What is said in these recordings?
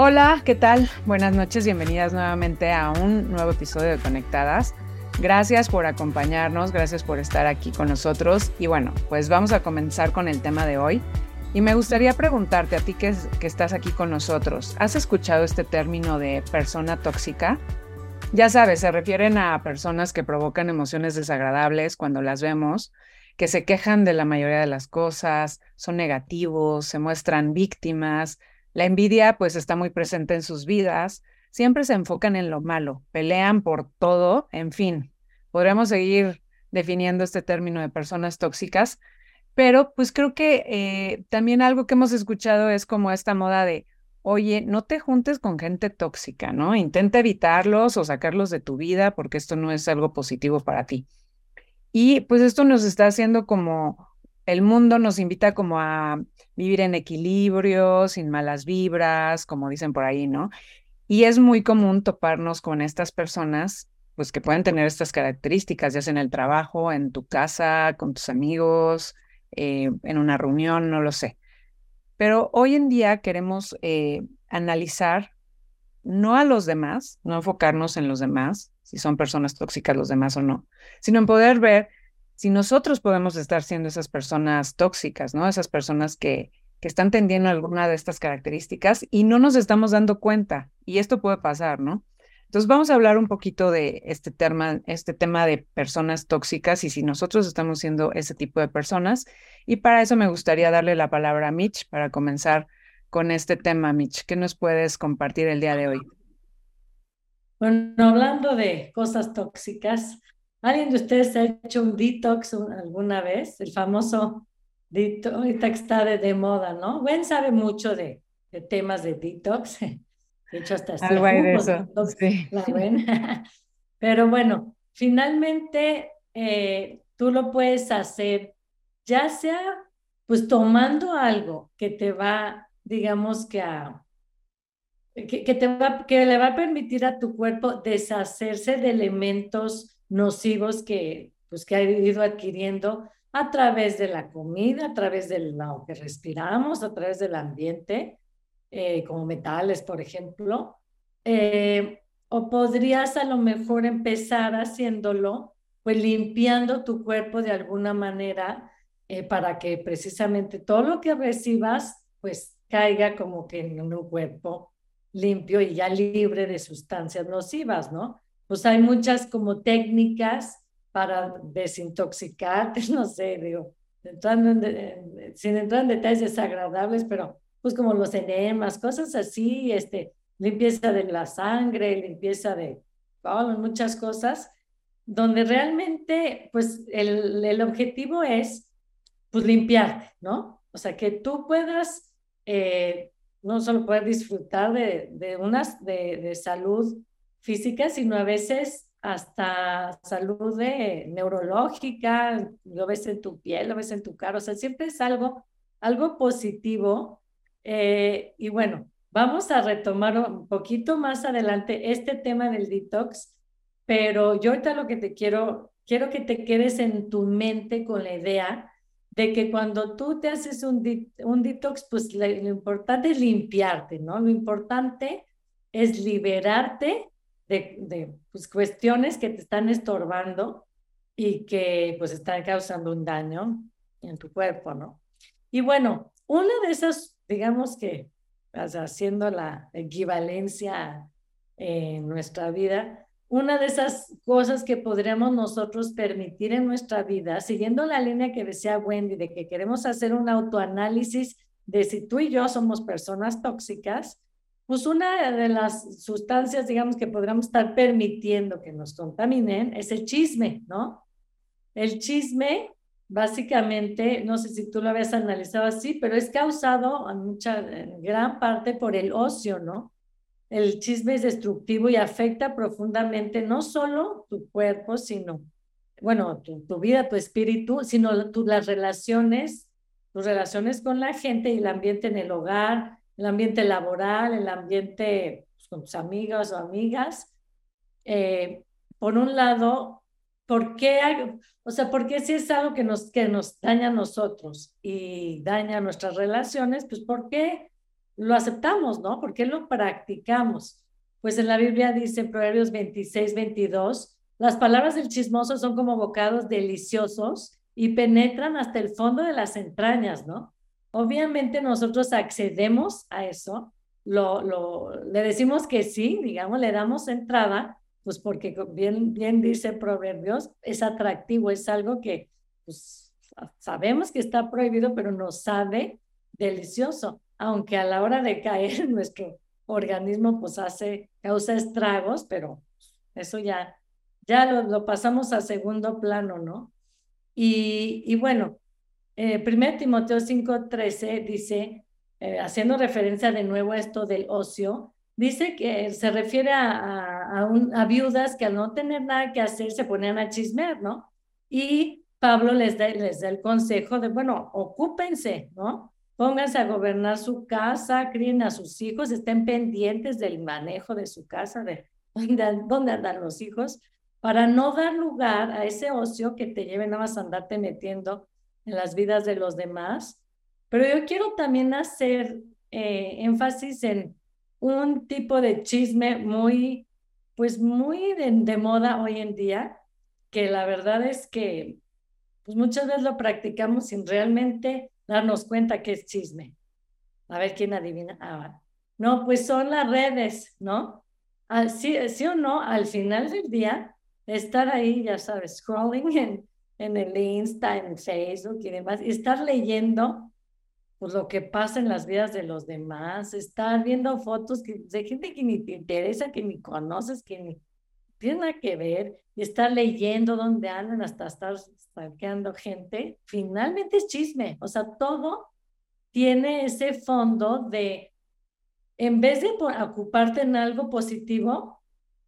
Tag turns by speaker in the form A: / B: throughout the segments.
A: Hola, ¿qué tal? Buenas noches, bienvenidas nuevamente a un nuevo episodio de Conectadas. Gracias por acompañarnos, gracias por estar aquí con nosotros y bueno, pues vamos a comenzar con el tema de hoy. Y me gustaría preguntarte a ti que, que estás aquí con nosotros, ¿has escuchado este término de persona tóxica? Ya sabes, se refieren a personas que provocan emociones desagradables cuando las vemos, que se quejan de la mayoría de las cosas, son negativos, se muestran víctimas, la envidia pues está muy presente en sus vidas, siempre se enfocan en lo malo, pelean por todo, en fin, podríamos seguir definiendo este término de personas tóxicas, pero pues creo que eh, también algo que hemos escuchado es como esta moda de, oye, no te juntes con gente tóxica, ¿no? Intenta evitarlos o sacarlos de tu vida porque esto no es algo positivo para ti. Y pues esto nos está haciendo como el mundo nos invita como a vivir en equilibrio, sin malas vibras, como dicen por ahí, ¿no? Y es muy común toparnos con estas personas, pues que pueden tener estas características, ya sea en el trabajo, en tu casa, con tus amigos, eh, en una reunión, no lo sé. Pero hoy en día queremos eh, analizar no a los demás, no enfocarnos en los demás, si son personas tóxicas los demás o no, sino en poder ver si nosotros podemos estar siendo esas personas tóxicas, ¿no? Esas personas que, que están tendiendo alguna de estas características y no nos estamos dando cuenta. Y esto puede pasar, ¿no? Entonces vamos a hablar un poquito de este tema, este tema de personas tóxicas y si nosotros estamos siendo ese tipo de personas. Y para eso me gustaría darle la palabra a Mitch para comenzar con este tema. Mitch, ¿qué nos puedes compartir el día de hoy?
B: Bueno, hablando de cosas tóxicas, ¿Alguien de ustedes ha hecho un detox alguna vez? El famoso detox, ahorita está de, moda, ¿no? Gwen sabe mucho de, de, temas de detox. De hecho, hasta
A: Algo hay de eso. sí.
B: La Pero bueno, finalmente eh, tú lo puedes hacer, ya sea pues tomando algo que te va, digamos que a que, te va, que le va a permitir a tu cuerpo deshacerse de elementos nocivos que, pues, que ha ido adquiriendo a través de la comida, a través de lo que respiramos, a través del ambiente, eh, como metales, por ejemplo. Eh, o podrías a lo mejor empezar haciéndolo, pues limpiando tu cuerpo de alguna manera eh, para que precisamente todo lo que recibas, pues caiga como que en un cuerpo limpio y ya libre de sustancias nocivas, ¿no? pues hay muchas como técnicas para desintoxicar, no sé, digo, entrando sin entrar en detalles desagradables, pero pues como los enemas, cosas así, este, limpieza de la sangre, limpieza de muchas cosas, donde realmente pues el, el objetivo es pues limpiarte, ¿no? O sea, que tú puedas eh, no solo poder disfrutar de, de unas de, de salud física, sino a veces hasta salud de, neurológica, lo ves en tu piel, lo ves en tu cara, o sea, siempre es algo, algo positivo. Eh, y bueno, vamos a retomar un poquito más adelante este tema del detox, pero yo ahorita lo que te quiero, quiero que te quedes en tu mente con la idea de que cuando tú te haces un, un detox, pues lo importante es limpiarte, ¿no? Lo importante es liberarte de, pues, cuestiones que te están estorbando y que pues están causando un daño en tu cuerpo, ¿no? Y bueno, una de esas, digamos que haciendo la equivalencia en nuestra vida, una de esas cosas que podríamos nosotros permitir en nuestra vida, siguiendo la línea que decía Wendy, de que queremos hacer un autoanálisis de si tú y yo somos personas tóxicas, pues una de las sustancias, digamos, que podríamos estar permitiendo que nos contaminen es el chisme, ¿no? El chisme, básicamente, no sé si tú lo habías analizado así, pero es causado en mucha, en gran parte por el ocio, ¿no? El chisme es destructivo y afecta profundamente no solo tu cuerpo, sino, bueno, tu, tu vida, tu espíritu, sino tu, las relaciones, tus relaciones con la gente y el ambiente en el hogar, el ambiente laboral, el ambiente pues, con tus amigos o amigas. Eh, por un lado, ¿por qué o sea, porque si es algo que nos, que nos daña a nosotros y daña nuestras relaciones, pues ¿por qué lo aceptamos, ¿no? ¿Por qué lo practicamos? Pues en la Biblia dice en Proverbios 26, 22, las palabras del chismoso son como bocados deliciosos y penetran hasta el fondo de las entrañas, ¿no? Obviamente nosotros accedemos a eso, lo, lo, le decimos que sí, digamos, le damos entrada, pues porque bien, bien dice Proverbios, es atractivo, es algo que pues, sabemos que está prohibido, pero nos sabe delicioso, aunque a la hora de caer nuestro organismo pues hace, causa estragos, pero eso ya, ya lo, pasamos a segundo plano, ¿no? Y, y bueno, eh, 1 Timoteo 5:13 dice, eh, haciendo referencia de nuevo a esto del ocio, dice que se refiere a, a, viudas que al no tener nada que hacer se ponían a chismear, ¿no? Y Pablo les da, les da el consejo de, bueno, ocúpense, ¿no? Pónganse a gobernar su casa, críen a sus hijos, estén pendientes del manejo de su casa, de dónde, andan los hijos, para no dar lugar a ese ocio que te lleve nada más a andarte metiendo en las vidas de los demás. Pero yo quiero también hacer eh, énfasis en un tipo de chisme muy, pues muy de, de moda hoy en día, que la verdad es que pues muchas veces lo practicamos sin realmente darnos cuenta que es chisme. A ver quién adivina. Ah, no, pues son las redes, ¿no? Ah, sí, o no, al final del día, estar ahí, ya sabes, scrolling en, en el Insta, en Facebook y demás, y estar leyendo pues, lo que pasa en las vidas de los demás, estar viendo fotos de gente que ni te interesa, que ni conoces, que ni tiene nada que ver, y estar leyendo dónde andan hasta estar stalkeando gente, finalmente es chisme. O sea, todo tiene ese fondo de, en vez de ocuparte en algo positivo,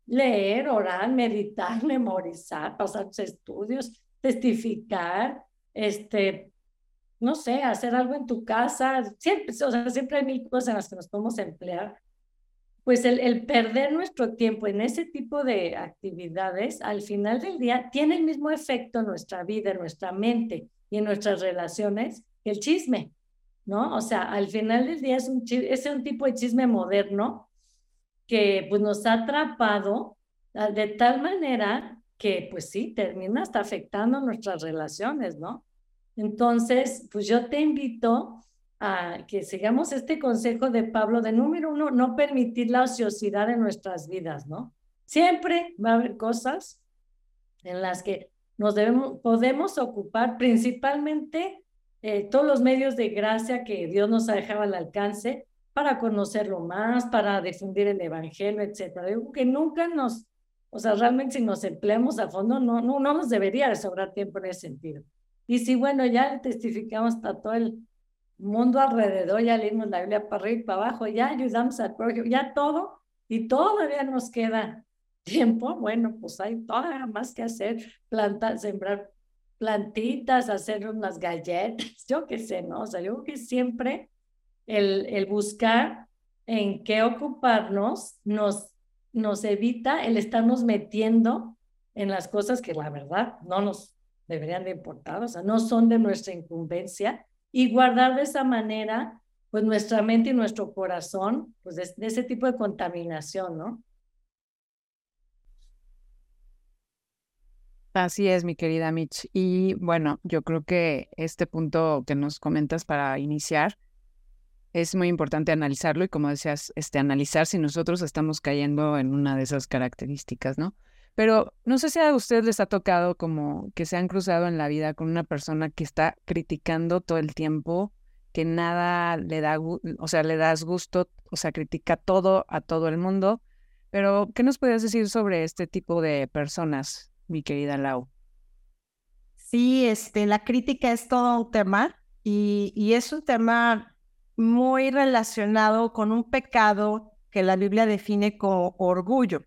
B: leer, orar, meditar, memorizar, pasar tus estudios, testificar, este, no sé, hacer algo en tu casa. Siempre, o sea, siempre hay mil cosas en las que nos podemos emplear pues el, perder nuestro tiempo en ese tipo de actividades, al final del día, tiene el mismo efecto en nuestra vida, en nuestra mente y en nuestras relaciones que el chisme, ¿no? O sea, al final del día es un, es un tipo de chisme moderno que pues nos ha atrapado ah, de tal manera que pues sí, termina hasta afectando nuestras relaciones, ¿no? Entonces, pues yo te invito a que sigamos este consejo de Pablo de número uno, no permitir la ociosidad en nuestras vidas, ¿no? Siempre va a haber cosas en las que nos debemos, podemos ocupar principalmente eh, todos los medios de gracia que Dios nos ha dejado al alcance para conocerlo más, para difundir el evangelio, etcétera. Digo que nunca nos, o sea, realmente si nos empleamos a fondo, no, no, no nos debería de sobrar tiempo en ese sentido. Y si, bueno, ya testificamos hasta todo el mundo alrededor, ya leímos la Biblia para arriba y para abajo, ya ayudamos al prójimo, ya todo, y todavía nos queda tiempo, bueno, pues hay todavía más que hacer, plantar, sembrar plantitas, hacer unas galletas, yo qué sé, ¿no? O sea, yo creo que siempre el, el buscar en qué ocuparnos nos, nos evita el estarnos metiendo en las cosas que la verdad no nos deberían de importar, o sea, no son de nuestra incumbencia y guardar de esa manera pues nuestra mente y nuestro corazón pues de, ese tipo de contaminación, ¿no?
A: Así es, mi querida Mitch. Y bueno, yo creo que este punto que nos comentas para iniciar es muy importante analizarlo y como decías, este, analizar si nosotros estamos cayendo en una de esas características, ¿no? Pero no sé si a ustedes les ha tocado como que se han cruzado en la vida con una persona que está criticando todo el tiempo, que nada le da, o sea, le das gusto, o sea, critica todo a todo el mundo. Pero, ¿qué nos puedes decir sobre este tipo de personas, mi querida Lau?
C: Sí, este, la crítica es todo un tema y, y es un tema muy relacionado con un pecado que la Biblia define como orgullo.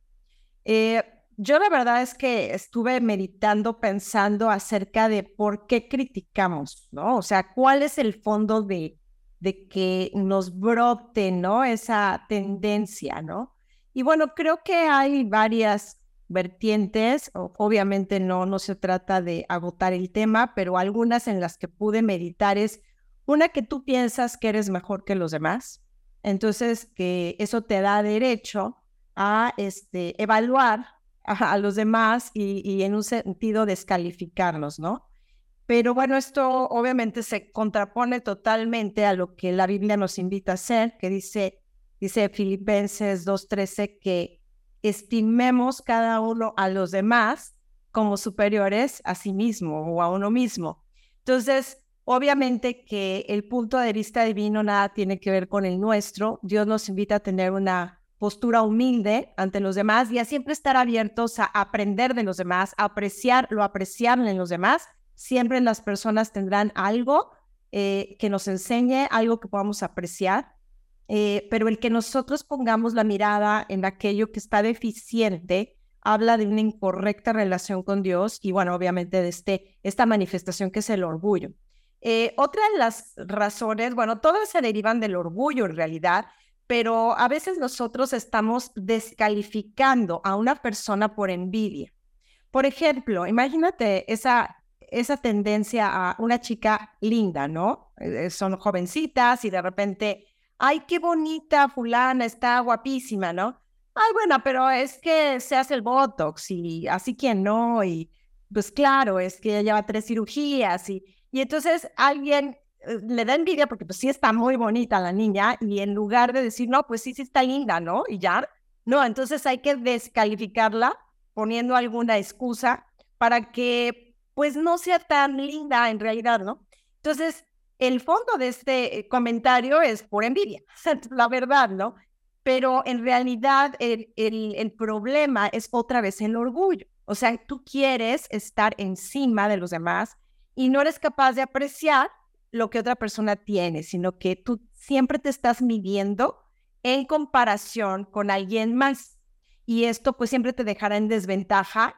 C: Eh, yo la verdad es que estuve meditando, pensando acerca de por qué criticamos, ¿no? O sea, cuál es el fondo de, de que nos brote, ¿no? Esa tendencia, ¿no? Y bueno, creo que hay varias vertientes, obviamente no, no se trata de agotar el tema, pero algunas en las que pude meditar es una que tú piensas que eres mejor que los demás, Entonces, que eso te da derecho a este, evaluar a, los demás y, en un sentido descalificarlos, ¿no? Pero bueno, esto obviamente se contrapone totalmente a lo que la Biblia nos invita a hacer, que dice, dice Filipenses 2.13, que estimemos cada uno a los demás como superiores a sí mismo o a uno mismo. Entonces, obviamente que el punto de vista divino nada tiene que ver con el nuestro. Dios nos invita a tener una postura humilde ante los demás y a siempre estar abiertos a aprender de los demás, a apreciar lo apreciable en los demás. Siempre las personas tendrán algo eh, que nos enseñe, algo que podamos apreciar, eh, pero el que nosotros pongamos la mirada en aquello que está deficiente habla de una incorrecta relación con Dios y bueno, obviamente de este, esta manifestación que es el orgullo. Eh, otra de las razones, bueno, todas se derivan del orgullo en realidad, pero a veces nosotros estamos descalificando a una persona por envidia. Por ejemplo, imagínate esa, esa tendencia a una chica linda, ¿no? Eh, son jovencitas y de repente, ay, qué bonita fulana, está guapísima, ¿no? Ay, bueno, pero es que se hace el Botox y así que no, y pues claro, es que ella lleva tres cirugías y, y entonces alguien eh, le da envidia porque pues sí está muy bonita la niña y en lugar de decir, no, pues sí, sí está linda, ¿no? Y ya, no, entonces hay que descalificarla poniendo alguna excusa para que pues no sea tan linda en realidad, ¿no? Entonces, el fondo de este eh, comentario es por envidia, la verdad, ¿no? Pero en realidad el, el, el problema es otra vez el orgullo. O sea, tú quieres estar encima de los demás y no eres capaz de apreciar lo que otra persona tiene, sino que tú siempre te estás midiendo en comparación con alguien más. Y esto pues siempre te dejará en desventaja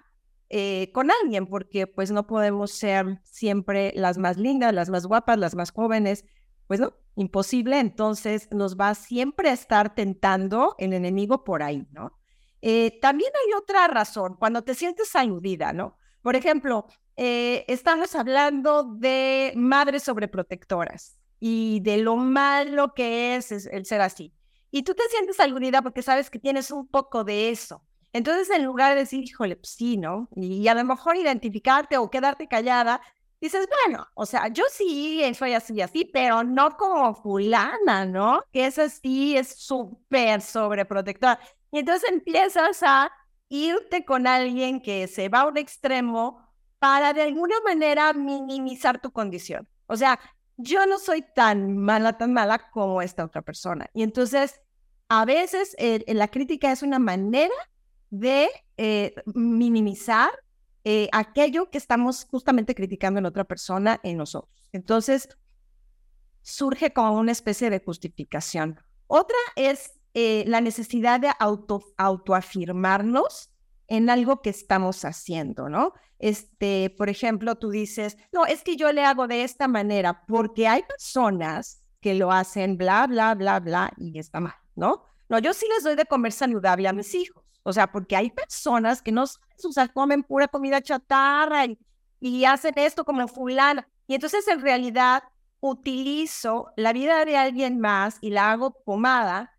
C: eh, con alguien, porque pues no podemos ser siempre las más lindas, las más guapas, las más jóvenes, pues no, imposible. Entonces nos va siempre a estar tentando el enemigo por ahí, ¿no? Eh, también hay otra razón, cuando te sientes aludida, ¿no? Por ejemplo, eh, estamos hablando de madres sobreprotectoras y de lo malo que es, el ser así. Y tú te sientes aludida porque sabes que tienes un poco de eso. Entonces, en lugar de decir, híjole, pues sí, ¿no? Y, a lo mejor identificarte o quedarte callada, dices, bueno, o sea, yo sí soy así y así, pero no como fulana, ¿no? Que es así, es súper sobreprotectora. Y entonces empiezas a irte con alguien que se va a un extremo para de alguna manera minimizar tu condición. O sea, yo no soy tan mala, tan mala como esta otra persona. Y entonces, a veces eh, la crítica es una manera de eh, minimizar eh, aquello que estamos justamente criticando en otra persona, en nosotros. Entonces, surge como una especie de justificación. Otra es la necesidad de auto, autoafirmarnos en algo que estamos haciendo, ¿no? Este, por ejemplo, tú dices, no, es que yo le hago de esta manera porque hay personas que lo hacen bla, bla, bla, bla y está mal, ¿no? No, yo sí les doy de comer saludable a mis hijos, o sea, porque hay personas que no, o sea, comen pura comida chatarra y, y hacen esto como fulana. Y entonces en realidad utilizo la vida de alguien más y la hago pomada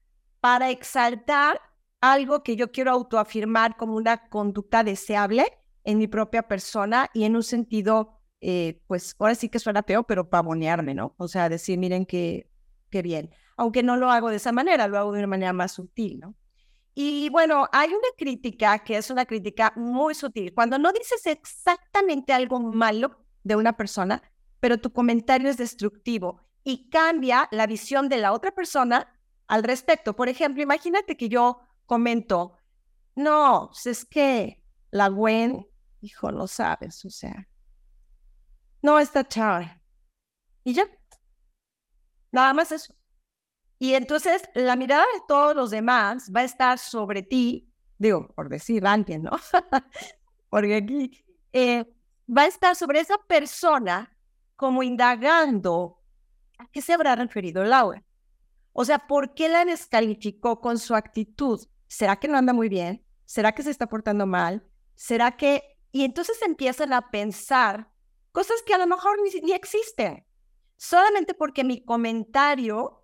C: para exaltar algo que yo quiero autoafirmar como una conducta deseable en mi propia persona y en un sentido, eh, pues ahora sí que suena feo, pero pavonearme, ¿no? O sea, decir, miren qué, qué bien. Aunque no lo hago de esa manera, lo hago de una manera más sutil, ¿no? Y bueno, hay una crítica que es una crítica muy sutil. Cuando no dices exactamente algo malo de una persona, pero tu comentario es destructivo y cambia la visión de la otra persona al respecto. Por ejemplo, imagínate que yo comento, no, pues es que la Gwen hijo, no sabes, o sea, no está chava. Y ya, nada más eso. Y entonces la mirada de todos los demás va a estar sobre ti, digo, por decir alguien, ¿no? Porque aquí eh, va a estar sobre esa persona como indagando a qué se habrá referido Laura. O sea, ¿por qué la descalificó con su actitud? ¿Será que no anda muy bien? ¿Será que se está portando mal? ¿Será que y entonces empiezan a pensar cosas que a lo mejor ni, existen, solamente porque mi comentario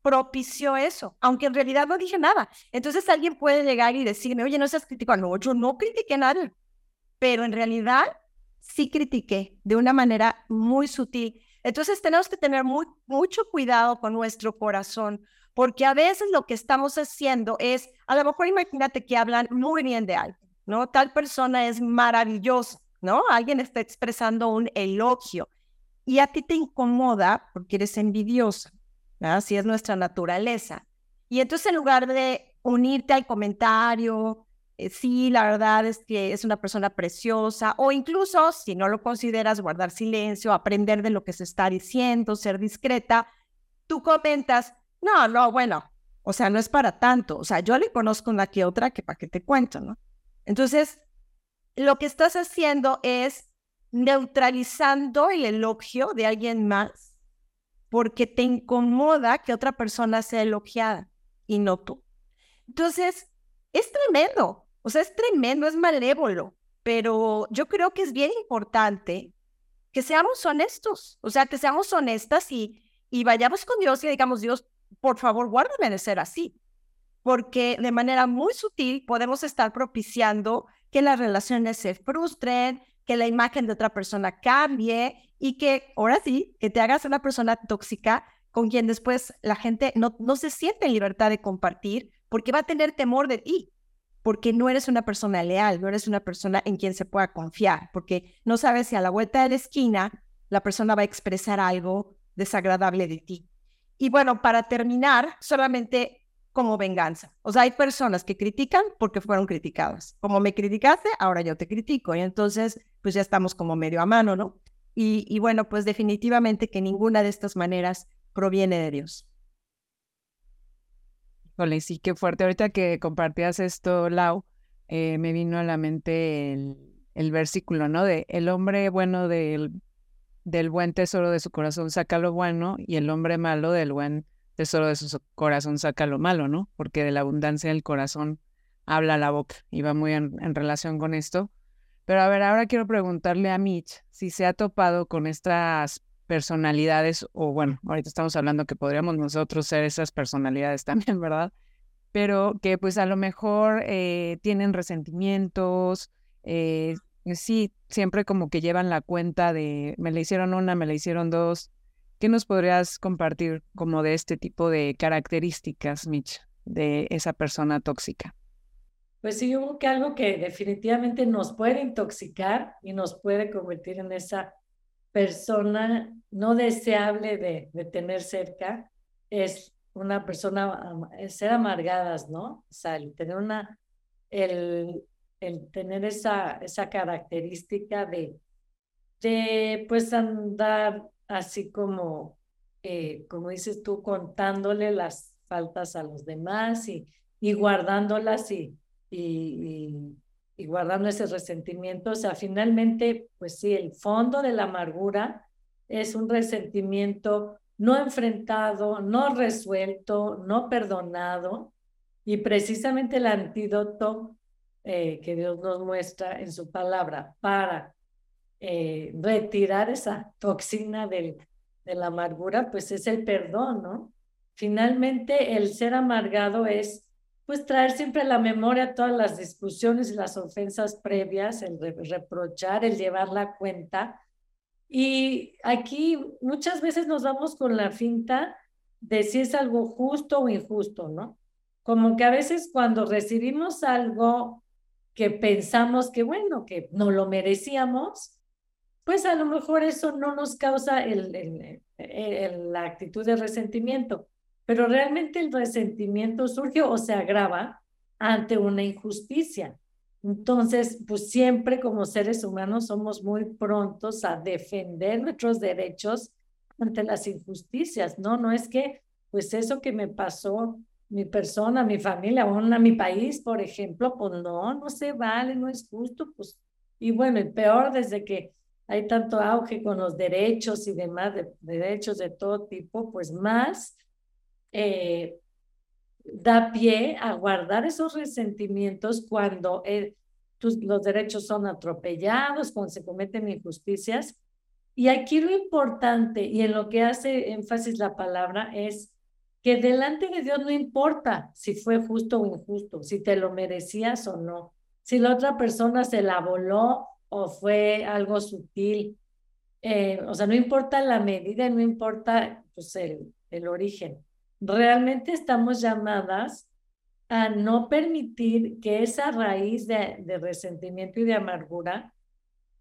C: propició eso, aunque en realidad no dije nada. Entonces alguien puede llegar y decirme, oye, no seas crítico. No, yo no critiqué nada, pero en realidad sí critiqué de una manera muy sutil. Entonces tenemos que tener muy, mucho cuidado con nuestro corazón, porque a veces lo que estamos haciendo es, a lo mejor imagínate que hablan muy bien de alguien, ¿no? Tal persona es maravillosa, ¿no? Alguien está expresando un elogio y a ti te incomoda porque eres envidiosa. Así es nuestra naturaleza. Y entonces en lugar de unirte al comentario, eh, sí, la verdad es que es una persona preciosa, o incluso, si no lo consideras, guardar silencio, aprender de lo que se está diciendo, ser discreta, tú comentas, no, no, bueno, o sea, no es para tanto, o sea, yo le conozco una que otra que para qué te cuento, ¿no? Entonces, lo que estás haciendo es neutralizando el elogio de alguien más porque te incomoda que otra persona sea elogiada y no tú. Entonces, es tremendo, o sea, es tremendo, es malévolo, pero yo creo que es bien importante que seamos honestos, o sea, que seamos honestas y, y vayamos con Dios y digamos, Dios, por favor, guárdame de ser así, porque de manera muy sutil podemos estar propiciando que las relaciones se frustren, que la imagen de otra persona cambie y que ahora sí, que te hagas una persona tóxica con quien después la gente no, no se siente en libertad de compartir porque va a tener temor de ti, porque no eres una persona leal, no eres una persona en quien se pueda confiar, porque no sabes si a la vuelta de la esquina la persona va a expresar algo desagradable de ti. Y bueno, para terminar, solamente como venganza. O sea, hay personas que critican porque fueron criticadas. Como me criticaste, ahora yo te critico. Y entonces, pues ya estamos como medio a mano, ¿no? Y, bueno, pues definitivamente que ninguna de estas maneras proviene de Dios.
A: Hola, sí, qué fuerte. Ahorita que compartías esto, Lau, eh, me vino a la mente el, versículo, ¿no? De el hombre bueno del, buen tesoro de su corazón saca lo bueno y el hombre malo del buen tesoro de su corazón saca lo malo, ¿no? Porque de la abundancia del corazón habla la boca y va muy en relación con esto. Pero a ver, ahora quiero preguntarle a Mitch si se ha topado con estas personalidades, o bueno, ahorita estamos hablando que podríamos nosotros ser esas personalidades también, ¿verdad? Pero que pues a lo mejor eh, tienen resentimientos, eh, sí, siempre como que llevan la cuenta de me la hicieron una, me la hicieron dos. ¿Qué nos podrías compartir como de este tipo de características, Mitch, de esa persona tóxica?
B: pues sí, hubo que algo que definitivamente nos puede intoxicar y nos puede convertir en esa persona no deseable de, de tener cerca, es una persona, ser amargadas, ¿no? O sea, el tener una, el, el tener esa, esa característica de, de, pues, andar así como, eh, como dices tú, contándole las faltas a los demás y, y guardándolas y, guardando ese resentimiento. O sea, finalmente, pues sí, el fondo de la amargura es un resentimiento no enfrentado, no resuelto, no perdonado. Y precisamente el antídoto eh, que Dios nos muestra en su palabra para eh, retirar esa toxina del, de la amargura, pues es el perdón, ¿no? Finalmente, el ser amargado es pues traer siempre a la memoria todas las discusiones y las ofensas previas, el reprochar, el llevar la cuenta. Y aquí muchas veces nos vamos con la finta de si es algo justo o injusto, ¿no? Como que a veces cuando recibimos algo que pensamos que, bueno, que no lo merecíamos, pues a lo mejor eso no nos causa el, la actitud de resentimiento pero realmente el resentimiento surge o se agrava ante una injusticia. Entonces, pues siempre como seres humanos somos muy prontos a defender nuestros derechos ante las injusticias, ¿no? No es que, pues eso que me pasó mi persona, mi familia, o a mi país, por ejemplo, pues no, no se vale, no es justo, pues, y bueno, y peor desde que hay tanto auge con los derechos y demás, de, derechos de todo tipo, pues más eh, da pie a guardar esos resentimientos cuando eh, los derechos son atropellados, cuando se cometen injusticias. Y aquí lo importante y en lo que hace énfasis la palabra es que delante de Dios no importa si fue justo o injusto, si te lo merecías o no, si la otra persona se la voló o fue algo sutil. Eh, o sea, no importa la medida, no importa pues, el, el origen. Realmente estamos llamadas a no permitir que esa raíz de, de resentimiento y de amargura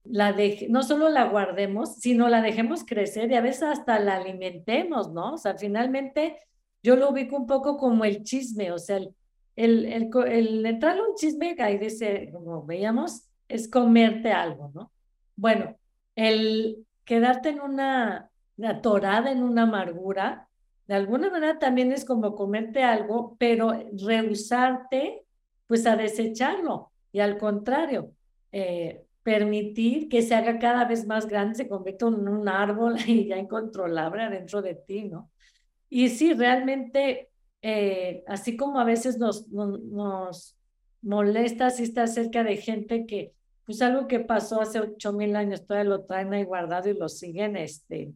B: la de, no solo la guardemos, sino la dejemos crecer y a veces hasta la alimentemos, ¿no? O sea, finalmente yo lo ubico un poco como el chisme, o sea, el, el, el, el entrarle un chisme, ahí dice, como veíamos, es comerte algo, ¿no? Bueno, el quedarte en una, una torada, en una amargura, de alguna manera también es como comerte algo, pero rehusarte, pues a desecharlo. Y al contrario, eh, permitir que se haga cada vez más grande, se convierta en un árbol y ya incontrolable adentro de ti, ¿no? Y sí, realmente, eh, así como a veces nos, nos, molesta si está cerca de gente que, pues algo que pasó hace ocho mil años, todavía lo traen ahí guardado y lo siguen, este,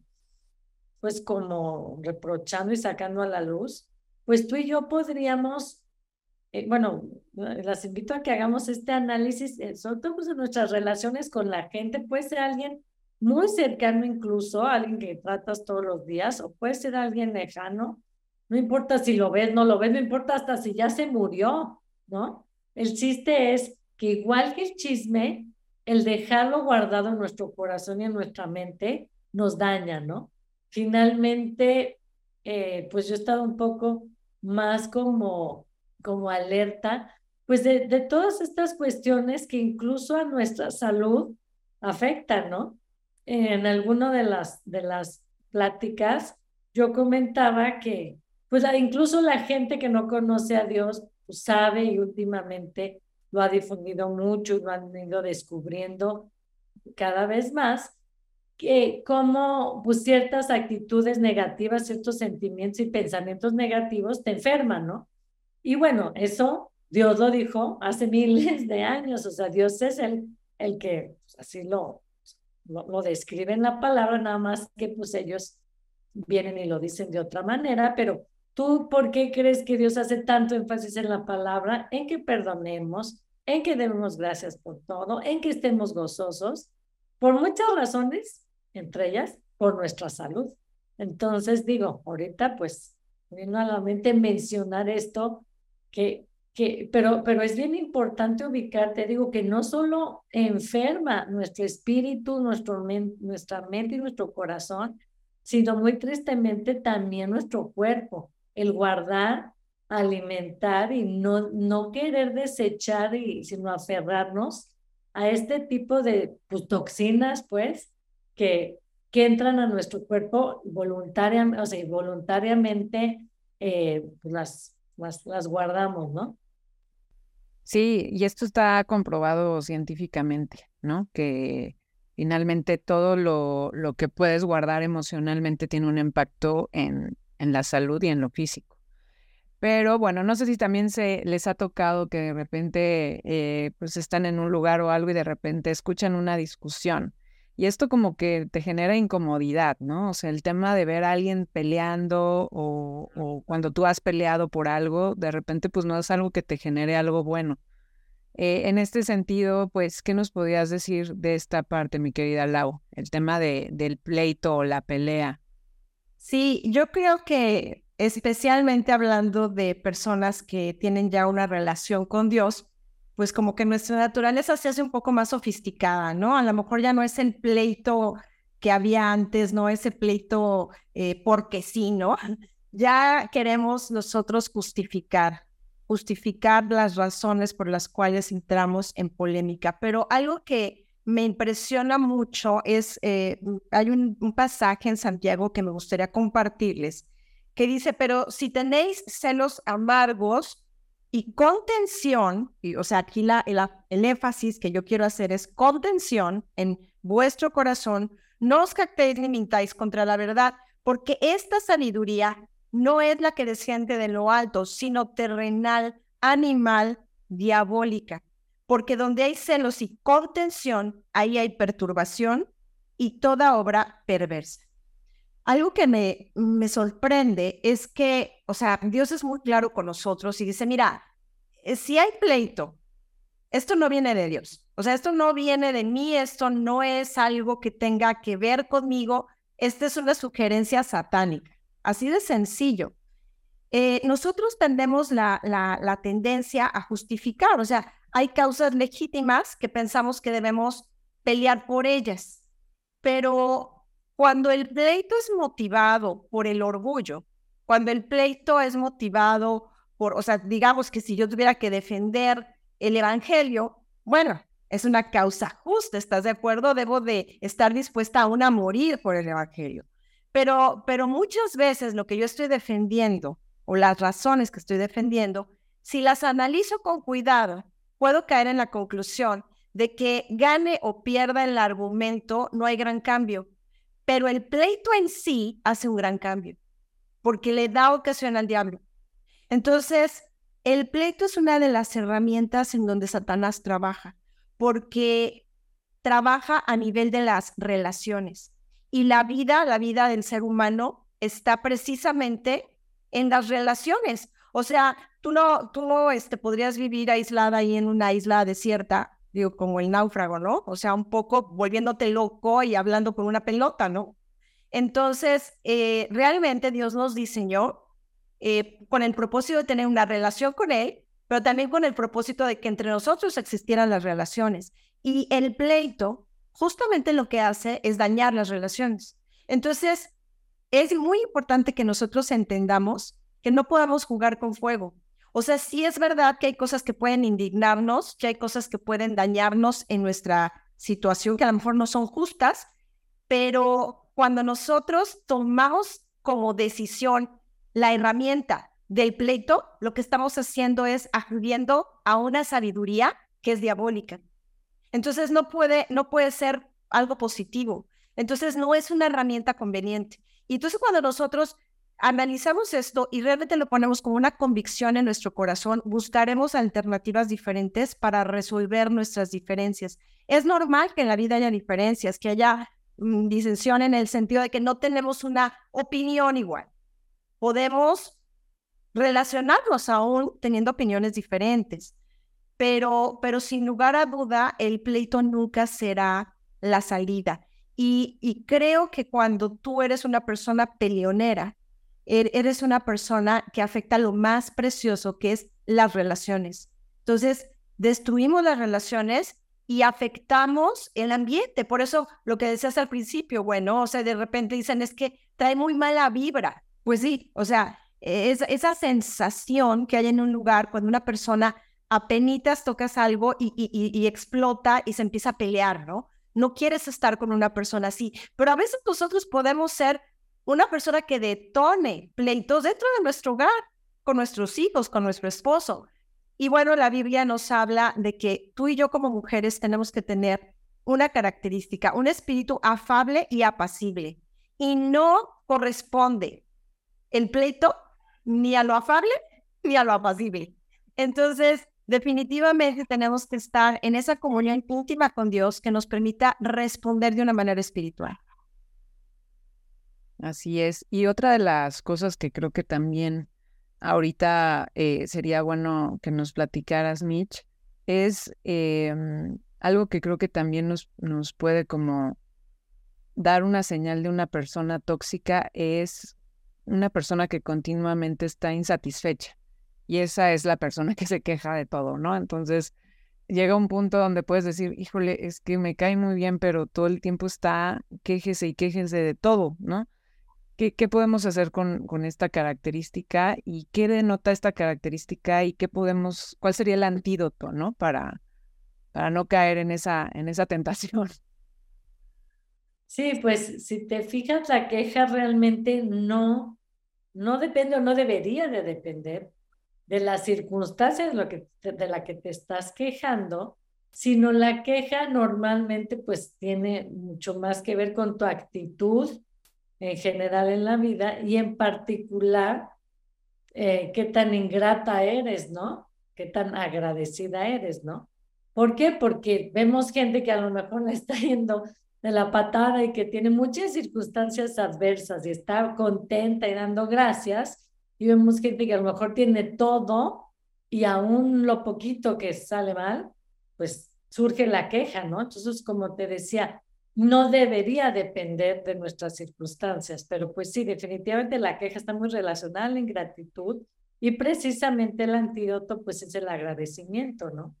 B: pues como reprochando y sacando a la luz, pues tú y yo podríamos, eh, bueno, las invito a que hagamos este análisis, eh, sobre todo pues, en nuestras relaciones con la gente, puede ser alguien muy cercano incluso, alguien que tratas todos los días, o puede ser alguien lejano, no importa si lo ves, no lo ves, no importa hasta si ya se murió, ¿no? El chiste es que igual que el chisme, el dejarlo guardado en nuestro corazón y en nuestra mente nos daña, ¿no? Finalmente, eh, pues yo he estado un poco más como, como alerta, pues de, de todas estas cuestiones que incluso a nuestra salud afectan, ¿no? en alguna de las, de las pláticas, yo comentaba que, pues incluso la gente que no conoce a Dios pues, sabe y últimamente lo ha difundido mucho y lo han ido descubriendo cada vez más, que como pues, ciertas actitudes negativas, ciertos sentimientos y pensamientos negativos te enferman, ¿no? Y bueno, eso Dios lo dijo hace miles de años, o sea, Dios es el, el que pues, así lo, lo, describen la palabra, nada más que pues ellos vienen y lo dicen de otra manera, pero tú, ¿por qué crees que Dios hace tanto énfasis en la palabra? En que perdonemos, en que demos gracias por todo, en que estemos gozosos, por muchas razones, entre ellas por nuestra salud. Entonces digo, ahorita pues vino a la mente mencionar esto, que pero, pero es bien importante ubicarte, digo, que no solo enferma nuestro espíritu, nuestro nuestra mente y nuestro corazón, sino muy tristemente también nuestro cuerpo. El guardar, alimentar y no, no querer desechar, y, sino aferrarnos a este tipo de pues, toxinas, pues, que, que entran a nuestro cuerpo voluntariamente, o sea, voluntariamente eh, pues, las, las, guardamos, ¿no?
A: Sí, y esto está comprobado científicamente, ¿no? Que finalmente todo lo, lo que puedes guardar emocionalmente tiene un impacto en, en la salud y en lo físico. Pero bueno, no sé si también se les ha tocado que de repente eh, pues están en un lugar o algo y de repente escuchan una discusión. Y esto como que te genera incomodidad, ¿no? O sea, el tema de ver a alguien peleando o, o, cuando tú has peleado por algo, de repente pues no es algo que te genere algo bueno. Eh, en este sentido, pues, ¿qué nos podías decir de esta parte, mi querida Lau? El tema de, del pleito o la pelea.
C: Sí, yo creo que especialmente hablando de personas que tienen ya una relación con Dios, pues como que nuestra naturaleza se hace un poco más sofisticada, ¿no? A lo mejor ya no es el pleito que había antes, no ese pleito eh, porque sí, ¿no? Ya queremos nosotros justificar justificar las razones por las cuales entramos en polémica, pero algo que me impresiona mucho es, eh, hay un, pasaje en Santiago que me gustaría compartirles, que dice, pero si tenéis celos amargos y contención, y, o sea, aquí el énfasis que yo quiero hacer es contención en vuestro corazón, no os captéis ni mintáis contra la verdad, porque esta sabiduría no es la que desciende de lo alto, sino terrenal, animal, diabólica. Porque donde hay celos y contención, ahí hay perturbación y toda obra perversa. Algo que me, me sorprende es que o sea, Dios es muy claro con nosotros y dice, mira, eh, si hay pleito, esto no viene de Dios. O sea, esto no viene de mí, esto no es algo que tenga que ver conmigo, esta es una sugerencia satánica. Así de sencillo. Eh, nosotros tendemos la, la, la tendencia a justificar, o sea, hay causas legítimas que pensamos que debemos pelear por ellas, pero cuando el pleito es motivado por el orgullo, cuando el pleito es motivado por, o sea, digamos que si yo tuviera que defender el Evangelio, bueno, es una causa justa, ¿estás de acuerdo? Debo de estar dispuesta aún a morir por el Evangelio. Pero, pero muchas veces lo que yo estoy defendiendo o las razones que estoy defendiendo, si las analizo con cuidado, puedo caer en la conclusión de que gane o pierda el argumento, no hay gran cambio, pero el pleito en sí hace un gran cambio, porque le da ocasión al diablo. Entonces, el pleito es una de las herramientas en donde Satanás trabaja, porque trabaja a nivel de las relaciones. Y la vida, la vida del ser humano, está precisamente en las relaciones. O sea, tú no, tú no este, podrías vivir aislada ahí en una isla desierta, digo, como el náufrago, ¿no? O sea, un poco volviéndote loco y hablando con una pelota, ¿no? Entonces, eh, realmente Dios nos diseñó eh, con el propósito de tener una relación con Él, pero también con el propósito de que entre nosotros existieran las relaciones. Y el pleito justamente lo que hace es dañar las relaciones. Entonces, es muy importante que nosotros entendamos que no podamos jugar con fuego. O sea, sí es verdad que hay cosas que pueden indignarnos, que hay cosas que pueden dañarnos en nuestra situación, que a lo mejor no son justas, pero cuando nosotros tomamos como decisión la herramienta del pleito, lo que estamos haciendo es acudiendo a una sabiduría que es diabólica. Entonces no puede, no puede ser algo positivo. Entonces no es una herramienta conveniente. Y entonces cuando nosotros analizamos esto y realmente lo ponemos como una convicción en nuestro corazón, buscaremos alternativas diferentes para resolver nuestras diferencias. Es normal que en la vida haya diferencias, que haya disensión en el sentido de que no tenemos una opinión igual podemos relacionarnos aún teniendo opiniones diferentes, pero, pero sin lugar a duda el pleito nunca será la salida. Y, y creo que cuando tú eres una persona peleonera, er, eres una persona que afecta lo más precioso que es las relaciones. Entonces, destruimos las relaciones y afectamos el ambiente. Por eso lo que decías al principio, bueno, o sea, de repente dicen es que trae muy mala vibra. Pues sí, o sea, es, esa sensación que hay en un lugar cuando una persona apenas tocas algo y, y, explota y se empieza a pelear, ¿no? No quieres estar con una persona así, pero a veces nosotros podemos ser una persona que detone pleitos dentro de nuestro hogar, con nuestros hijos, con nuestro esposo. Y bueno, la Biblia nos habla de que tú y yo como mujeres tenemos que tener una característica, un espíritu afable y apacible. Y no corresponde el pleito ni a lo afable ni a lo apacible. Entonces, definitivamente tenemos que estar en esa comunión íntima con Dios que nos permita responder de una manera espiritual.
A: Así es. Y otra de las cosas que creo que también ahorita eh, sería bueno que nos platicaras, Mitch, es em, algo que creo que también nos, nos puede como dar una señal de una persona tóxica, es una persona que continuamente está insatisfecha y esa es la persona que se queja de todo, ¿no? Entonces llega un punto donde puedes decir, híjole, es que me cae muy bien, pero todo el tiempo está quéjese y quéjese de todo, ¿no? ¿Qué, podemos hacer con, con esta característica y qué denota esta característica y qué podemos, cuál sería el antídoto, ¿no? Para, para no caer en esa, en esa tentación.
B: Sí, pues si te fijas, la queja realmente no no depende o no debería de depender de las circunstancias de, lo que, de la que te estás quejando, sino la queja normalmente pues tiene mucho más que ver con tu actitud en general en la vida y en particular eh, qué tan ingrata eres, ¿no? Qué tan agradecida eres, ¿no? ¿Por qué? Porque vemos gente que a lo mejor le está yendo de la patada y que tiene muchas circunstancias adversas y está contenta y dando gracias, y vemos gente que a lo mejor tiene todo y aún lo poquito que sale mal, pues surge la queja, ¿no? Entonces, como te decía, no debería depender de nuestras circunstancias, pero pues sí, definitivamente la queja está muy relacionada a la ingratitud y precisamente el antídoto pues es el agradecimiento, ¿no?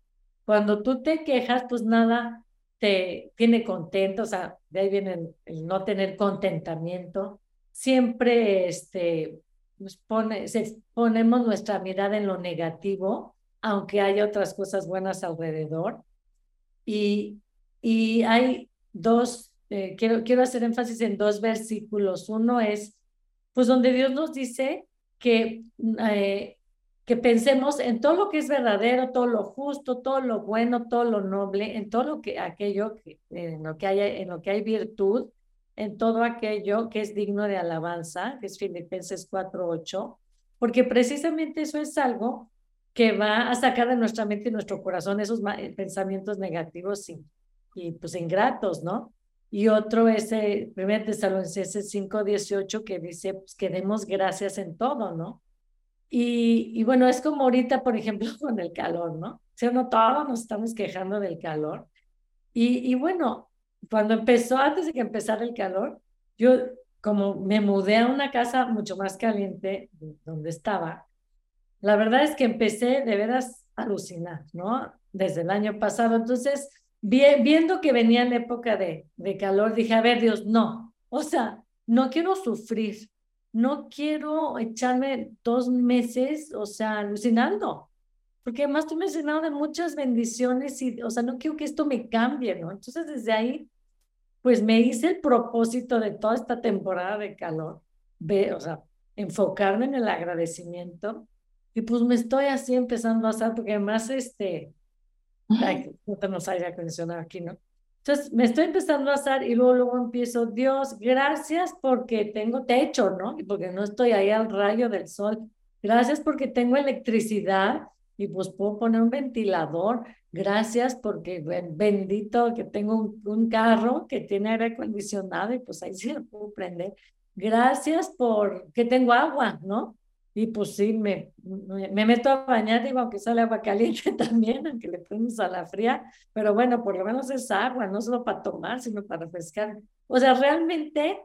B: Cuando tú te quejas, pues nada te tiene contento, o sea, de ahí viene el, no tener contentamiento. Siempre este, nos pone, ponemos nuestra mirada en lo negativo, aunque haya otras cosas buenas alrededor. Y, y hay dos, eh, quiero, quiero hacer énfasis en dos versículos. Uno es, pues donde Dios nos dice que, eh, que pensemos en todo lo que es verdadero, todo lo justo, todo lo bueno, todo lo noble, en todo lo que aquello que, en lo que hay, en lo que hay virtud, en todo aquello que es digno de alabanza, que es Filipenses 4:8, porque precisamente eso es algo que va a sacar de nuestra mente y nuestro corazón esos pensamientos negativos y, y pues ingratos, ¿no? Y otro es el 1 Tesalonicenses 5:18 que dice pues, que demos gracias en todo, ¿no? Y, y bueno, es como ahorita, por ejemplo, con el calor, ¿no? Si no todos nos estamos quejando del calor. Y, y bueno, cuando empezó, antes de que empezara el calor, yo como me mudé a una casa mucho más caliente donde estaba, la verdad es que empecé de veras a alucinar, ¿no? Desde el año pasado. Entonces, viendo que venía la época de, de calor, dije, a ver, Dios, no, o sea, no quiero sufrir, no quiero echarme dos meses, o sea, alucinando, porque además tú me has llenado de muchas bendiciones y, o sea, no quiero que esto me cambie, ¿no? Entonces, desde ahí, pues me hice el propósito de toda esta temporada de calor, ve, o sea, enfocarme en el agradecimiento. Y pues me estoy así empezando a hacer, porque además, este, no tenemos aire acondicionado aquí, ¿no? Entonces me estoy empezando a asar y luego, luego empiezo, Dios, gracias porque tengo techo, ¿no? Y porque no estoy ahí al rayo del sol. Gracias porque tengo electricidad y pues puedo poner un ventilador. Gracias porque bendito que tengo un, un carro que tiene aire acondicionado y pues ahí sí lo puedo prender. Gracias por que tengo agua, ¿no? Y pues sí, me, me, meto a bañar, digo, aunque sale agua caliente también, aunque le ponemos a la fría, pero bueno, por lo menos es agua, no solo para tomar, sino para refrescar. O sea, realmente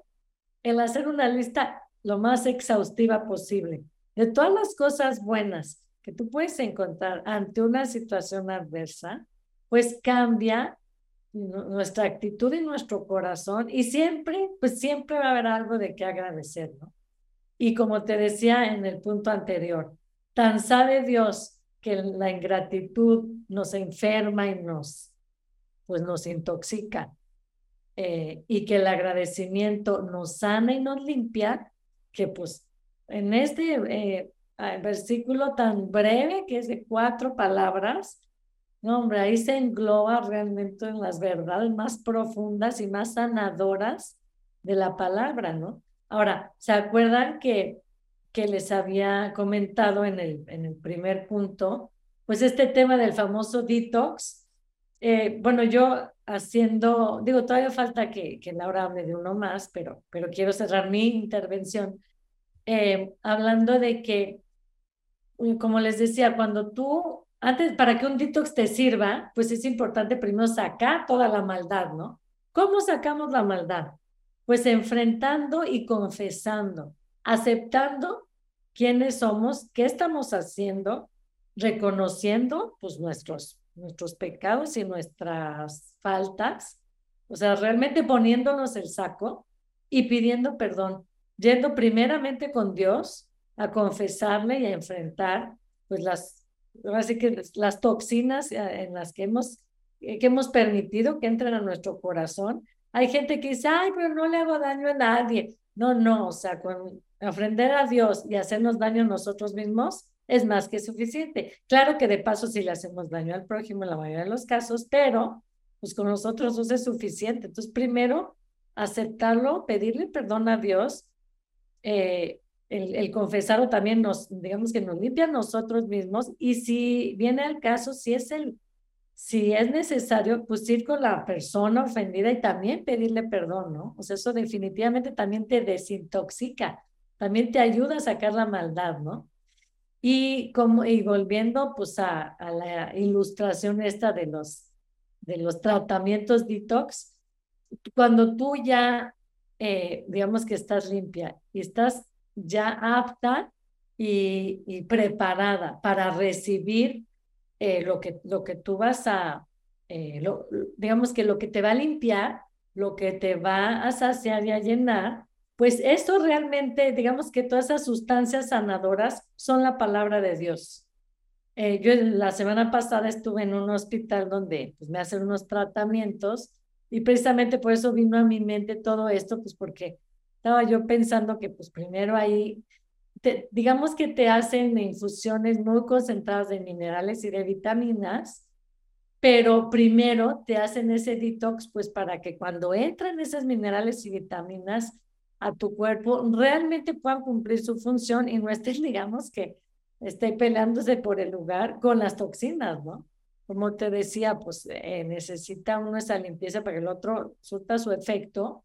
B: el hacer una lista lo más exhaustiva posible de todas las cosas buenas que tú puedes encontrar ante una situación adversa, pues cambia nuestra actitud y nuestro corazón y siempre, pues siempre va a haber algo de qué agradecer, ¿no? Y como te decía en el punto anterior, tan sabe Dios que la ingratitud nos enferma y nos, pues nos intoxica. Eh, y que el agradecimiento nos sana y nos limpia, que pues en este eh, versículo tan breve, que es de cuatro palabras, hombre, ahí se engloba realmente en las verdades más profundas y más sanadoras de la palabra, ¿no? Ahora, ¿se acuerdan que, que les había comentado en el, en el primer punto? Pues este tema del famoso detox. Eh, bueno, yo haciendo, digo, todavía falta que, que Laura hable de uno más, pero, pero quiero cerrar mi intervención eh, hablando de que, mm, como les decía, cuando tú, antes, para que un detox te sirva, pues es importante primero sacar toda la maldad, ¿no? ¿Cómo sacamos la maldad? Pues enfrentando y confesando, aceptando quiénes somos, qué estamos haciendo, reconociendo pues nuestros, nuestros pecados y nuestras faltas, o sea, realmente poniéndonos el saco y pidiendo perdón, yendo primeramente con Dios a confesarle y a enfrentar pues las, así que las toxinas eh, en las que hemos, que hemos permitido que entren a nuestro corazón hay gente que dice, ay, pero no le hago daño a nadie. No, no, o sea, con ofrender a Dios y hacernos daño a nosotros mismos es más que suficiente. Claro que de paso sí le hacemos daño al prójimo en la mayoría de los casos, pero pues con nosotros no es suficiente. Entonces, primero, aceptarlo, pedirle perdón a Dios, eh, el, el confesarlo también nos, digamos que nos limpia a nosotros mismos y si viene al caso, si es el si es necesario, pues ir con la persona ofendida y también pedirle perdón, ¿no? O sea, eso definitivamente también te desintoxica, también te ayuda a sacar la maldad, ¿no? Y, como, y volviendo pues a, a la ilustración esta de los, de los tratamientos detox, cuando tú ya, eh, digamos que estás limpia y estás ya apta y, y preparada para recibir eh, lo, que, lo que tú vas a, eh, lo, digamos que lo que te va a limpiar, lo que te va a saciar y a llenar, pues eso realmente, digamos que todas esas sustancias sanadoras son la palabra de Dios. Eh, yo la semana pasada estuve en un hospital donde pues, me hacen unos tratamientos y precisamente por eso vino a mi mente todo esto, pues porque estaba yo pensando que pues primero ahí, digamos que te hacen infusiones muy concentradas de minerales y de vitaminas, pero primero te hacen ese detox pues para que cuando entran esas minerales y vitaminas a tu cuerpo realmente puedan cumplir su función y no estés, digamos, que esté peleándose por el lugar con las toxinas, ¿no? Como te decía, pues eh, necesita uno esa limpieza para que el otro surta su efecto.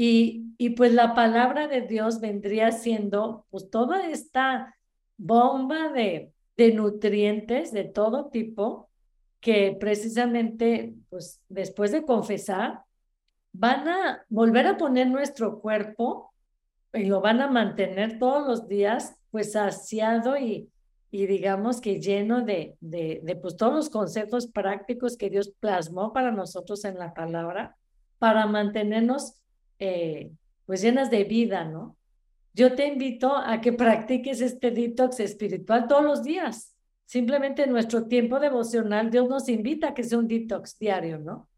B: Y, y pues la palabra de Dios vendría siendo pues toda esta bomba de, de nutrientes de todo tipo que precisamente pues después de confesar van a volver a poner nuestro cuerpo y lo van a mantener todos los días pues saciado y, y digamos que lleno de, de, de pues todos los conceptos prácticos que Dios plasmó para nosotros en la palabra, para mantenernos eh, pues llenas de vida, ¿no? Yo te invito a que practiques este detox espiritual todos los días. Simplemente en nuestro tiempo devocional, Dios nos invita a que sea un detox diario, ¿no?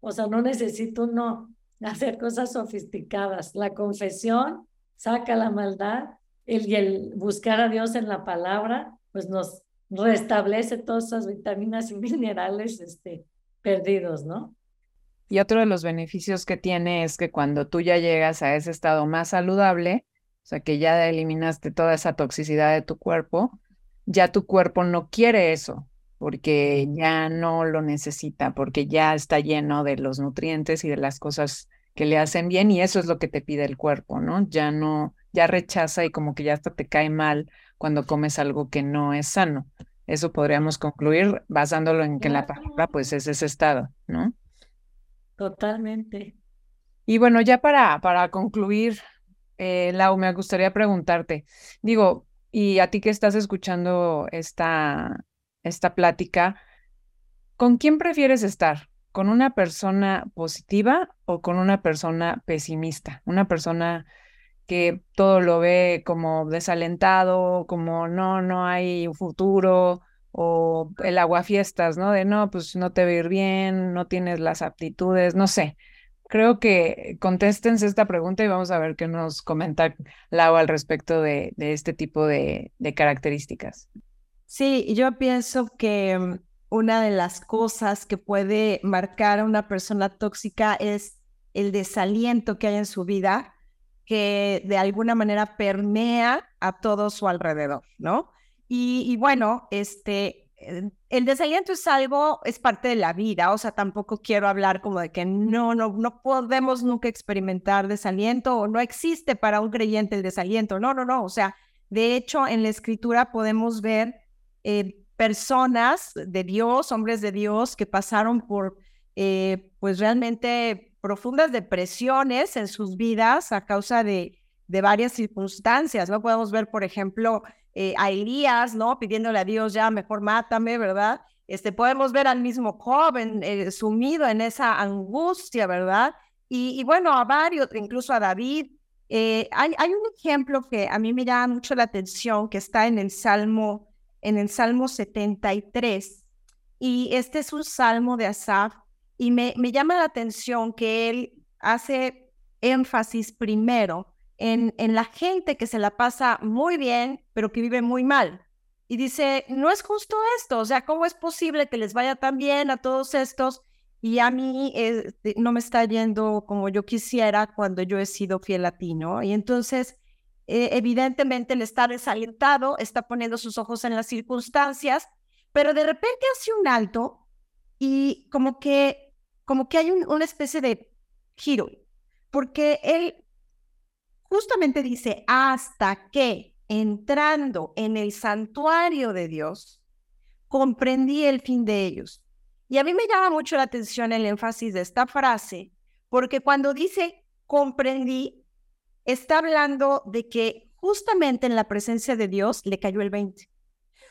B: O sea, no necesito no hacer cosas sofisticadas. La confesión saca la maldad y el buscar a Dios en la palabra, pues nos restablece todas esas vitaminas y minerales este, perdidos, ¿no?
A: Y otro de los beneficios que tiene es que cuando tú ya llegas a ese estado más saludable, o sea, que ya eliminaste toda esa toxicidad de tu cuerpo, ya tu cuerpo no quiere eso, porque ya no lo necesita, porque ya está lleno de los nutrientes y de las cosas que le hacen bien y eso es lo que te pide el cuerpo, ¿no? Ya no, ya rechaza y como que ya hasta te cae mal cuando comes algo que no es sano. Eso podríamos concluir basándolo en que la palabra pues es ese estado, ¿no?
B: Totalmente.
A: Y bueno, ya para, para concluir, eh, Lau, me gustaría preguntarte, digo, y a ti que estás escuchando esta, esta plática, ¿con quién prefieres estar? ¿Con una persona positiva o con una persona pesimista? Una persona que todo lo ve como desalentado, como no, no hay futuro, o el aguafiestas, ¿no? De no, pues no te va a ir bien, no tienes las aptitudes, no sé. Creo que contéstense esta pregunta y vamos a ver qué nos comenta Lau al respecto de, de este tipo de, de características.
C: Sí, yo pienso que mm, una de las cosas que puede marcar a una persona tóxica es el desaliento que hay en su vida, que de alguna manera permea a todo su alrededor, ¿no? Y, bueno, este, el desaliento es algo, es parte de la vida, o sea, tampoco quiero hablar como de que no, no, no podemos nunca experimentar desaliento o no existe para un creyente el desaliento, no, no, no, o sea, de hecho, en la escritura podemos ver eh, personas de Dios, hombres de Dios, que pasaron por, eh, pues realmente profundas depresiones en sus vidas a causa de, de varias circunstancias, ¿no? Podemos ver, por ejemplo, eh, a Elías, ¿no? Pidiéndole a Dios, ya mejor mátame, ¿verdad? Este, podemos ver al mismo joven sumido en esa angustia, ¿verdad? Y, y, bueno, a varios, incluso a David. hay, hay un ejemplo que a mí me llama mucho la atención, que está en el Salmo en el Salmo 73. Y este es un salmo de Asaf y me, me llama la atención que él hace énfasis primero en, en la gente que se la pasa muy bien, pero que vive muy mal. Y dice, no es justo esto, o sea, ¿cómo es posible que les vaya tan bien a todos estos y a mí eh, no me está yendo como yo quisiera cuando yo he sido fiel a ti, ¿no? Y entonces eh, evidentemente él está desalentado, está poniendo sus ojos en las circunstancias, pero de repente hace un alto y como que, como que hay una especie de giro, porque él justamente dice, hasta que entrando en el santuario de Dios, comprendí el fin de ellos. Y a mí me llama mucho la atención el énfasis de esta frase, porque cuando dice comprendí, está hablando de que justamente en la presencia de Dios le cayó el 20.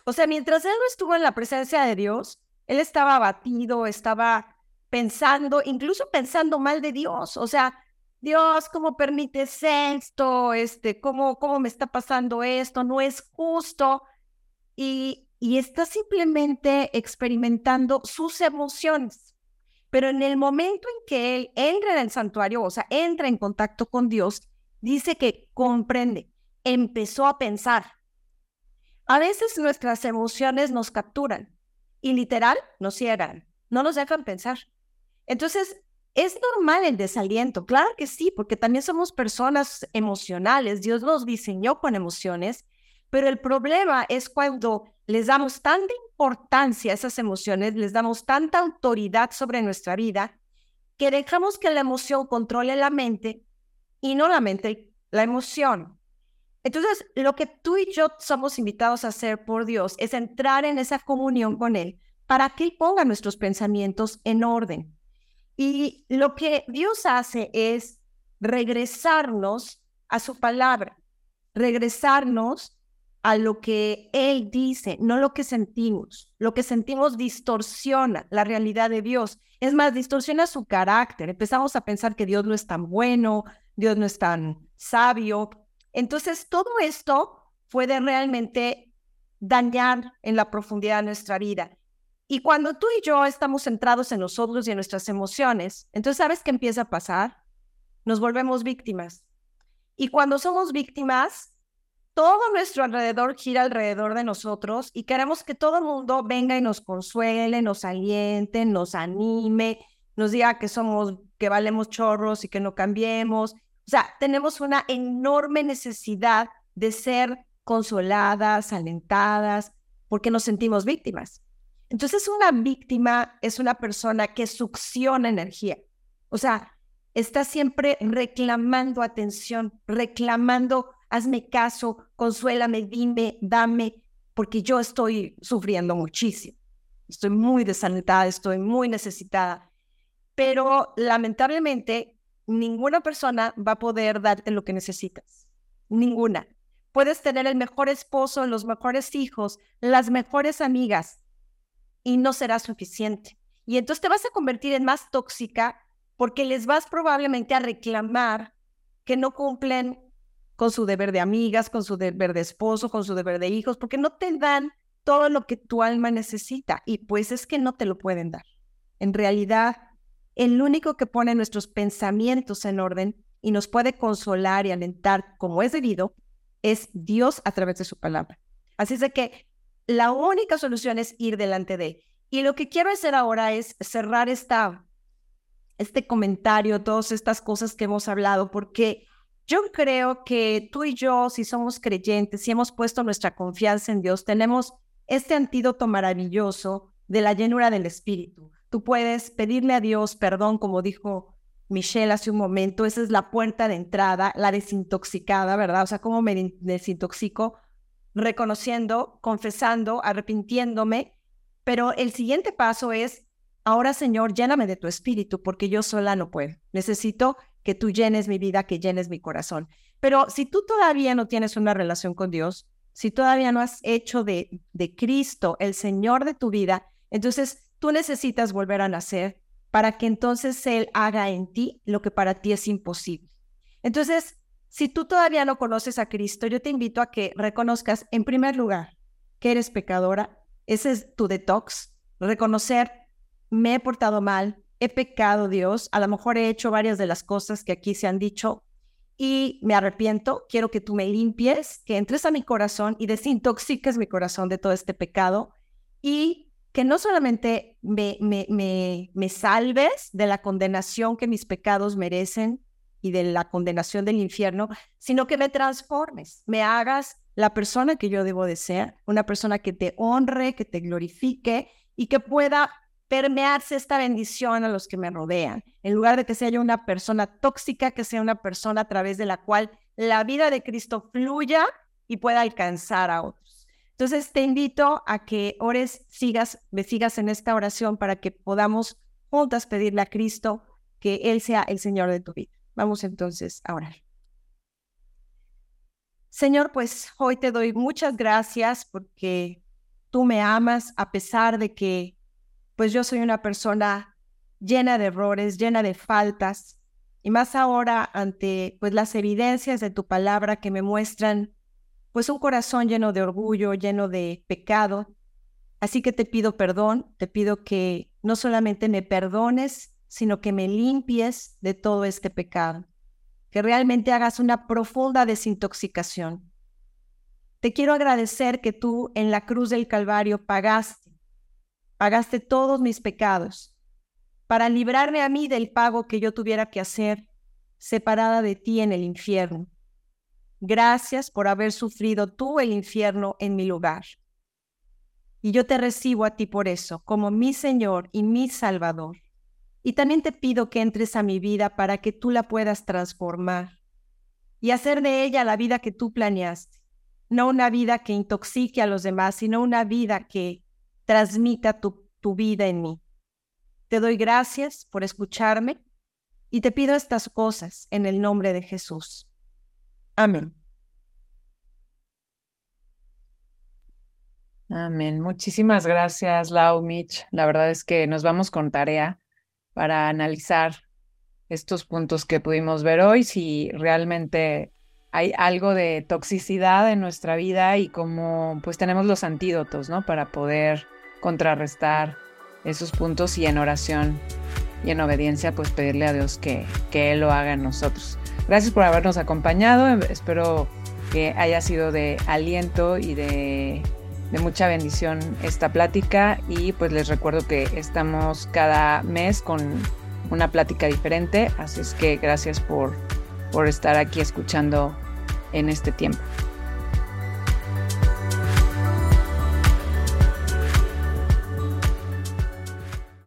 C: O sea, mientras él estuvo en la presencia de Dios, él estaba abatido, estaba pensando, incluso pensando mal de Dios. O sea, Dios, ¿cómo permites esto? Este, ¿cómo, cómo me está pasando esto? No es justo. Y, y está simplemente experimentando sus emociones. Pero en el momento en que él entra en el santuario, o sea, entra en contacto con Dios, dice que comprende, empezó a pensar. A veces nuestras emociones nos capturan y literal nos ciegan, no nos dejan pensar. Entonces, es normal el desaliento, claro que sí, porque también somos personas emocionales, Dios nos diseñó con emociones, pero el problema es cuando les damos tanta importancia a esas emociones, les damos tanta autoridad sobre nuestra vida, que dejamos que la emoción controle la mente y no la mente, la emoción. Entonces, lo que tú y yo somos invitados a hacer por Dios es entrar en esa comunión con Él para que Él ponga nuestros pensamientos en orden. Y lo que Dios hace es regresarnos a su palabra, regresarnos a lo que Él dice, no lo que sentimos. Lo que sentimos distorsiona la realidad de Dios. Es más, distorsiona su carácter. Empezamos a pensar que Dios no es tan bueno, Dios no es tan sabio. Entonces, todo esto puede realmente dañar en la profundidad de nuestra vida. Y cuando tú y yo estamos centrados en nosotros y en nuestras emociones, entonces, ¿sabes qué empieza a pasar? Nos volvemos víctimas. Y cuando somos víctimas, todo nuestro alrededor gira alrededor de nosotros y queremos que todo el mundo venga y nos consuele, nos aliente, nos anime, nos diga que somos, que valemos chorros y que no cambiemos. O sea, tenemos una enorme necesidad de ser consoladas, alentadas, porque nos sentimos víctimas. Entonces, una víctima es una persona que succiona energía. O sea, está siempre reclamando atención, reclamando hazme caso, consuélame, dime, dame, porque yo estoy sufriendo muchísimo. Estoy muy desalentada, estoy muy necesitada. Pero lamentablemente, ninguna persona va a poder darte lo que necesitas. Ninguna. Puedes tener el mejor esposo, los mejores hijos, las mejores amigas, y no será suficiente. Y entonces te vas a convertir en más tóxica porque les vas probablemente a reclamar que no cumplen con su deber de amigas, con su deber de esposo, con su deber de hijos, porque no te dan todo lo que tu alma necesita y pues es que no te lo pueden dar. En realidad, el único que pone nuestros pensamientos en orden y nos puede consolar y alentar como es debido es Dios a través de su palabra. Así es de que la única solución es ir delante de. Y lo que quiero hacer ahora es cerrar esta, este comentario, todas estas cosas que hemos hablado, porque yo creo que tú y yo, si somos creyentes, si hemos puesto nuestra confianza en Dios, tenemos este antídoto maravilloso de la llenura del Espíritu. Tú puedes pedirle a Dios perdón, como dijo Michelle hace un momento, esa es la puerta de entrada, la desintoxicada, ¿verdad? O sea, ¿cómo me desintoxico? Reconociendo, confesando, arrepintiéndome, pero el siguiente paso es, ahora Señor, lléname de tu Espíritu, porque yo sola no puedo. Necesito que tú llenes mi vida, que llenes mi corazón. Pero si tú todavía no tienes una relación con Dios, si todavía no has hecho de, de Cristo el Señor de tu vida, entonces tú necesitas volver a nacer para que entonces Él haga en ti lo que para ti es imposible. Entonces, si tú todavía no conoces a Cristo, yo te invito a que reconozcas en primer lugar que eres pecadora. Ese es tu detox. Reconocer, me he portado mal, he pecado, Dios, a lo mejor he hecho varias de las cosas que aquí se han dicho y me arrepiento, quiero que tú me limpies, que entres a mi corazón y desintoxiques mi corazón de todo este pecado y que no solamente me, me, salves de la condenación que mis pecados merecen y de la condenación del infierno, sino que me transformes, me hagas la persona que yo debo de ser, una persona que te honre, que te glorifique y que pueda permearse esta bendición a los que me rodean. En lugar de que sea yo una persona tóxica, que sea una persona a través de la cual la vida de Cristo fluya y pueda alcanzar a otros. Entonces te invito a que ores, sigas, me sigas en esta oración para que podamos juntas pedirle a Cristo que Él sea el Señor de tu vida. Vamos entonces a orar. Señor, pues hoy te doy muchas gracias porque tú me amas a pesar de que pues yo soy una persona llena de errores, llena de faltas, y más ahora ante pues las evidencias de tu palabra que me muestran pues un corazón lleno de orgullo, lleno de pecado. Así que te pido perdón, te pido que no solamente me perdones, sino que me limpies de todo este pecado, que realmente hagas una profunda desintoxicación. Te quiero agradecer que tú en la cruz del Calvario pagaste, pagaste todos mis pecados, para librarme a mí del pago que yo tuviera que hacer separada de ti en el infierno. Gracias por haber sufrido tú el infierno en mi lugar. Y yo te recibo a ti por eso, como mi Señor y mi Salvador. Y también te pido que entres a mi vida para que tú la puedas transformar y hacer de ella la vida que tú planeaste. No una vida que intoxique a los demás, sino una vida que transmita tu, tu vida en mí. Te doy gracias por escucharme y te pido estas cosas en el nombre de Jesús. Amén.
A: Amén. Muchísimas gracias, Lau Mitch. La verdad es que nos vamos con tarea para analizar estos puntos que pudimos ver hoy, si realmente hay algo de toxicidad en nuestra vida y cómo pues tenemos los antídotos, ¿no? Para poder contrarrestar esos puntos y en oración y en obediencia pues pedirle a Dios que, que Él lo haga en nosotros. Gracias por habernos acompañado, espero que haya sido de aliento y de de mucha bendición esta plática y pues les recuerdo que estamos cada mes con una plática diferente, así es que gracias por, por estar aquí escuchando en este tiempo.